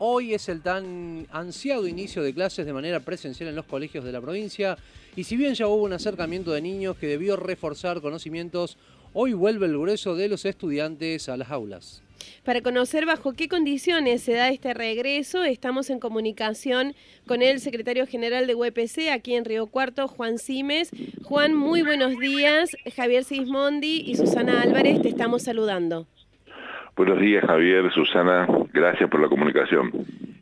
Hoy es el tan ansiado inicio de clases de manera presencial en los colegios de la provincia y si bien ya hubo un acercamiento de niños que debió reforzar conocimientos, hoy vuelve el grueso de los estudiantes a las aulas. Para conocer bajo qué condiciones se da este regreso, estamos en comunicación con el secretario general de UPC aquí en Río Cuarto, Juan Simes. Juan, muy buenos días. Javier Sismondi y Susana Álvarez te estamos saludando. Buenos días, Javier, Susana. Gracias por la comunicación.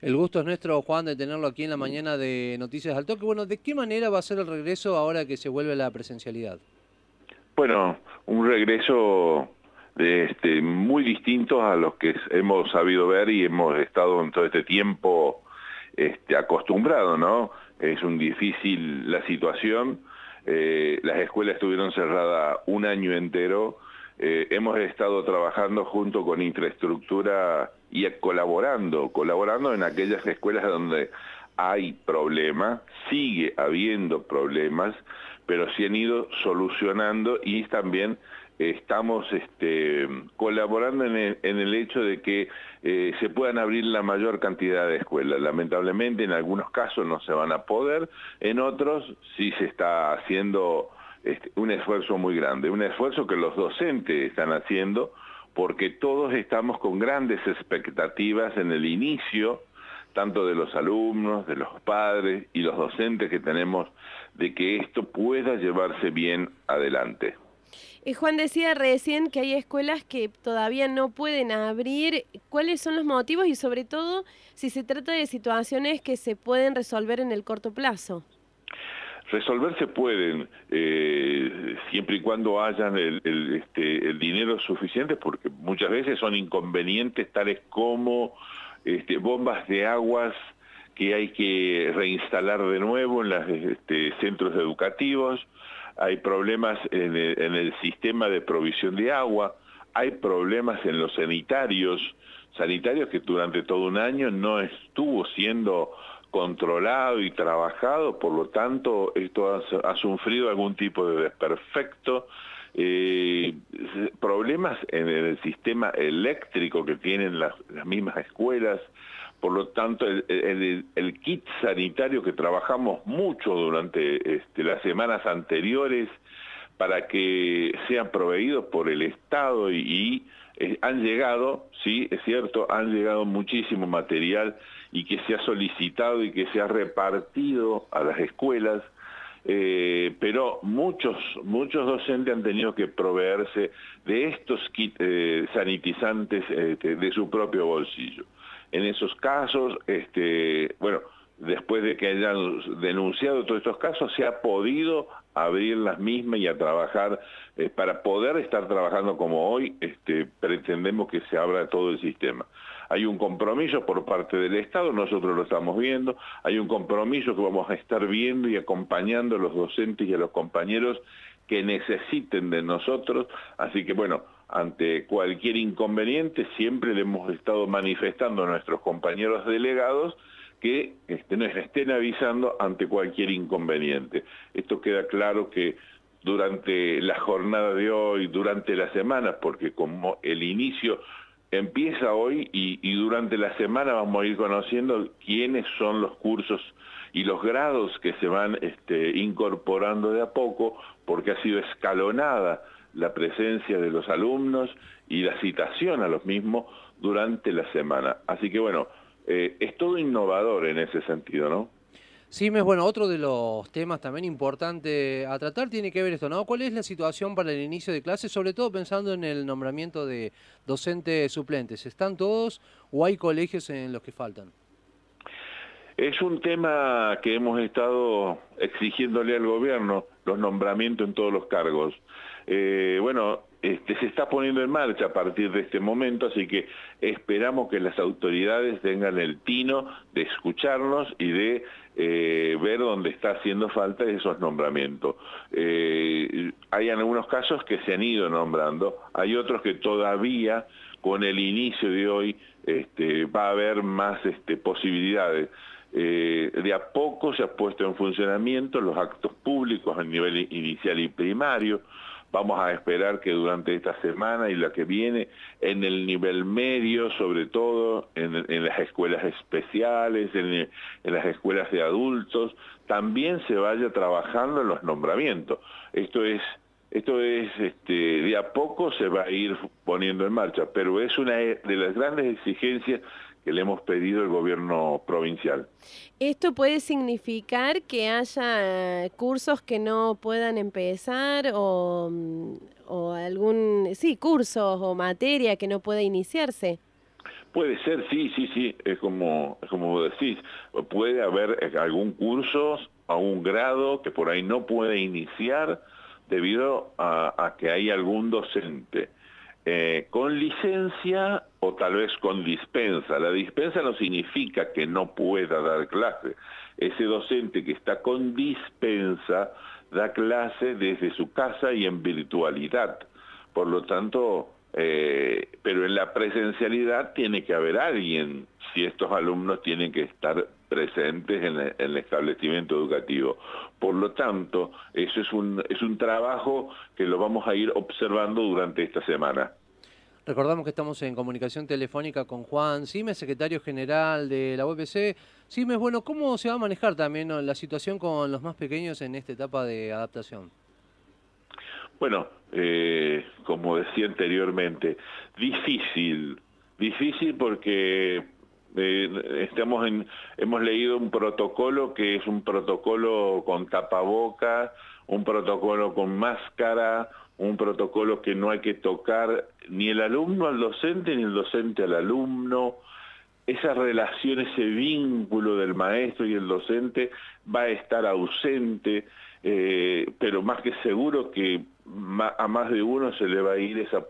El gusto es nuestro, Juan, de tenerlo aquí en la mañana de Noticias al Toque. Bueno, ¿de qué manera va a ser el regreso ahora que se vuelve la presencialidad? Bueno, un regreso este, muy distintos a los que hemos sabido ver y hemos estado en todo este tiempo este, acostumbrados, ¿no? Es un difícil la situación, eh, las escuelas estuvieron cerradas un año entero, eh, hemos estado trabajando junto con infraestructura y colaborando, colaborando en aquellas escuelas donde hay problemas, sigue habiendo problemas, pero se han ido solucionando y también estamos este, colaborando en el, hecho de que eh, se puedan abrir la mayor cantidad de escuelas. Lamentablemente en algunos casos no se van a poder, en otros sí se está haciendo este, un esfuerzo muy grande, un esfuerzo que los docentes están haciendo porque todos estamos con grandes expectativas en el inicio, tanto de los alumnos, de los padres y los docentes que tenemos, de que esto pueda llevarse bien adelante. Y Juan decía recién que hay escuelas que todavía no pueden abrir. ¿Cuáles son los motivos y sobre todo si se trata de situaciones que se pueden resolver en el corto plazo? Resolver se pueden, eh, siempre y cuando hayan el, este, el, dinero suficiente, porque muchas veces son inconvenientes tales como este, bombas de aguas que hay que reinstalar de nuevo en los este, centros educativos, hay problemas en el, sistema de provisión de agua, hay problemas en los sanitarios, sanitarios que durante todo un año no estuvo siendo controlado y trabajado, por lo tanto esto ha, sufrido algún tipo de desperfecto, eh, problemas en el sistema eléctrico que tienen las mismas escuelas, por lo tanto, el, kit sanitario que trabajamos mucho durante este, las semanas anteriores para que sean proveídos por el Estado y, eh, han llegado, sí, es cierto, han llegado muchísimo material y que se ha solicitado y que se ha repartido a las escuelas, eh, pero muchos, muchos docentes han tenido que proveerse de estos kits eh, sanitizantes este, de su propio bolsillo. En esos casos, este, bueno, después de que hayan denunciado todos estos casos, se ha podido abrir las mismas y a trabajar eh, para poder estar trabajando como hoy, este, pretendemos que se abra todo el sistema. Hay un compromiso por parte del Estado, nosotros lo estamos viendo, hay un compromiso que vamos a estar viendo y acompañando a los docentes y a los compañeros que necesiten de nosotros, así que bueno, ante cualquier inconveniente siempre le hemos estado manifestando a nuestros compañeros delegados que este, nos estén avisando ante cualquier inconveniente. Esto queda claro que durante la jornada de hoy, durante la semana, porque como el inicio empieza hoy y, durante la semana vamos a ir conociendo quiénes son los cursos y los grados que se van este, incorporando de a poco, porque ha sido escalonada la presencia de los alumnos y la citación a los mismos durante la semana. Así que bueno, eh, es todo innovador en ese sentido, ¿no? Sí, es bueno, otro de los temas también importante a tratar tiene que ver esto, ¿no? ¿Cuál es la situación para el inicio de clases, sobre todo pensando en el nombramiento de docentes suplentes? ¿Están todos o hay colegios en los que faltan? Es un tema que hemos estado exigiéndole al gobierno, los nombramientos en todos los cargos. Eh, bueno, este, se está poniendo en marcha a partir de este momento, así que esperamos que las autoridades tengan el tino de escucharnos y de eh, ver dónde está haciendo falta esos nombramientos. Eh, hay algunos casos que se han ido nombrando, hay otros que todavía con el inicio de hoy este, va a haber más este, posibilidades. de a poco se ha puesto en funcionamiento los actos públicos a nivel inicial y primario, vamos a esperar que durante esta semana y la que viene, en el nivel medio, sobre todo en, las escuelas especiales, en, las escuelas de adultos, también se vaya trabajando en los nombramientos. Esto es esto es, este, de a poco se va a ir poniendo en marcha, pero es una de las grandes exigencias que le hemos pedido al gobierno provincial. ¿Esto puede significar que haya cursos que no puedan empezar o, o algún, sí, cursos o materia que no pueda iniciarse? Puede ser, sí, sí, sí, es como, es como decís, puede haber algún curso a un grado que por ahí no puede iniciar debido a que hay algún docente eh, con licencia o tal vez con dispensa. La dispensa no significa que no pueda dar clase. Ese docente que está con dispensa da clase desde su casa y en virtualidad. Por lo tanto, eh, pero en la presencialidad tiene que haber alguien, si estos alumnos tienen que estar presentes en, en, el establecimiento educativo. Por lo tanto, eso es un, es un trabajo que lo vamos a ir observando durante esta semana. Recordamos que estamos en comunicación telefónica con Juan Simes, secretario general de la UPC. Simes, bueno, ¿cómo se va a manejar también la situación con los más pequeños en esta etapa de adaptación? Bueno, eh, como decía anteriormente, difícil, difícil porque estamos hemos leído un protocolo que es un protocolo con tapaboca, un protocolo con máscara, un protocolo que no hay que tocar ni el alumno al docente ni el docente al alumno. Esa relación, ese vínculo del maestro y el docente va a estar ausente, eh, pero más que seguro que a más de uno se le va a ir esa,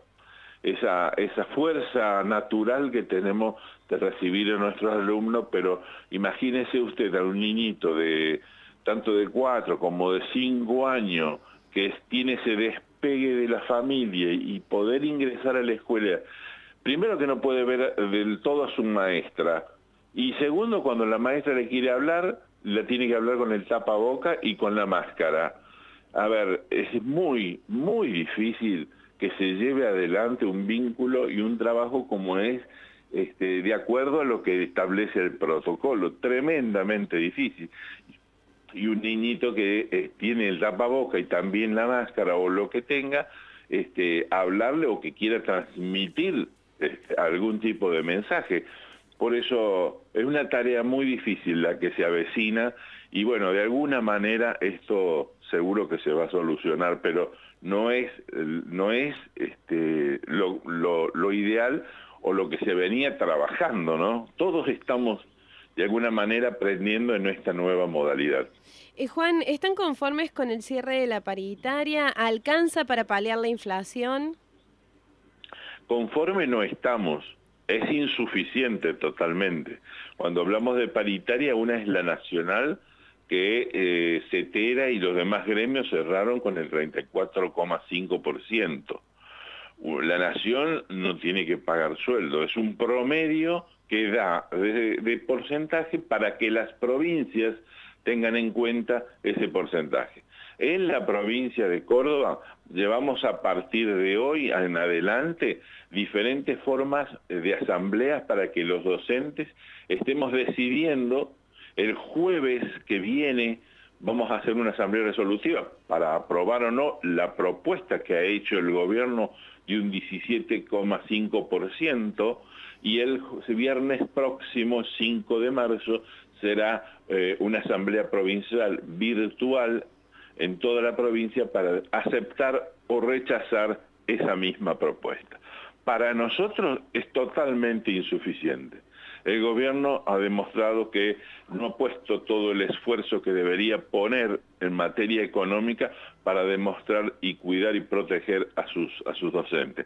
esa, esa fuerza natural que tenemos de recibir a nuestros alumnos, pero imagínese usted a un niñito de tanto de cuatro como de cinco años que tiene ese despegue de la familia y poder ingresar a la escuela, primero que no puede ver del todo a su maestra, y segundo, cuando la maestra le quiere hablar, la tiene que hablar con el tapaboca y con la máscara. A ver, es muy, muy difícil que se lleve adelante un vínculo y un trabajo como es este, de acuerdo a lo que establece el protocolo, tremendamente difícil y un niñito que eh, tiene el tapaboca y también la máscara o lo que tenga, este, hablarle o que quiera transmitir este, algún tipo de mensaje. Por eso es una tarea muy difícil la que se avecina y bueno, de alguna manera esto seguro que se va a solucionar, pero no es, no es este, lo, lo, lo ideal o lo que se venía trabajando, ¿no? Todos estamos de alguna manera aprendiendo en esta nueva modalidad. Eh, Juan, ¿están conformes con el cierre de la paritaria? ¿Alcanza para paliar la inflación? Conforme no estamos, es insuficiente totalmente. Cuando hablamos de paritaria, una es la nacional, que eh, CETERA y los demás gremios cerraron con el 34,5%. La nación no tiene que pagar sueldo, es un promedio que da de, porcentaje para que las provincias tengan en cuenta ese porcentaje. En la provincia de Córdoba llevamos a partir de hoy en adelante diferentes formas de asambleas para que los docentes estemos decidiendo el jueves que viene vamos a hacer una asamblea resolutiva para aprobar o no la propuesta que ha hecho el gobierno de un 17,5% y el viernes próximo, 5 de marzo, será eh, una asamblea provincial virtual en toda la provincia para aceptar o rechazar esa misma propuesta. Para nosotros es totalmente insuficiente. El gobierno ha demostrado que no ha puesto todo el esfuerzo que debería poner en materia económica para demostrar y cuidar y proteger a sus, a sus docentes.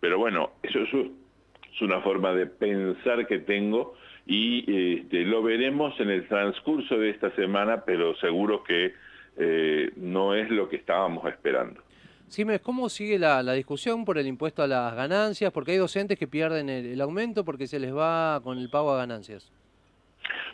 Pero bueno, eso es una forma de pensar que tengo y este, lo veremos en el transcurso de esta semana, pero seguro que eh, no es lo que estábamos esperando. Simes, ¿cómo sigue la, discusión por el impuesto a las ganancias? Porque hay docentes que pierden el, aumento porque se les va con el pago a ganancias.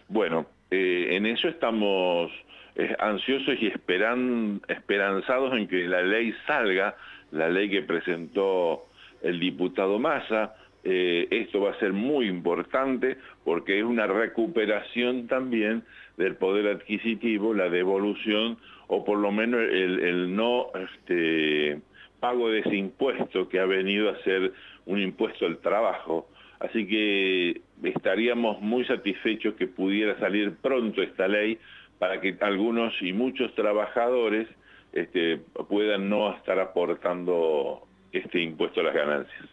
Bueno, eh, en eso estamos eh, ansiosos y esperan, esperanzados en que la ley salga la ley que presentó el diputado Massa. Eh, esto va a ser muy importante porque es una recuperación también del poder adquisitivo, la devolución o por lo menos el, no este, pago de ese impuesto que ha venido a ser un impuesto al trabajo. Así que estaríamos muy satisfechos que pudiera salir pronto esta ley para que algunos y muchos trabajadores este, puedan no estar aportando este impuesto a las ganancias.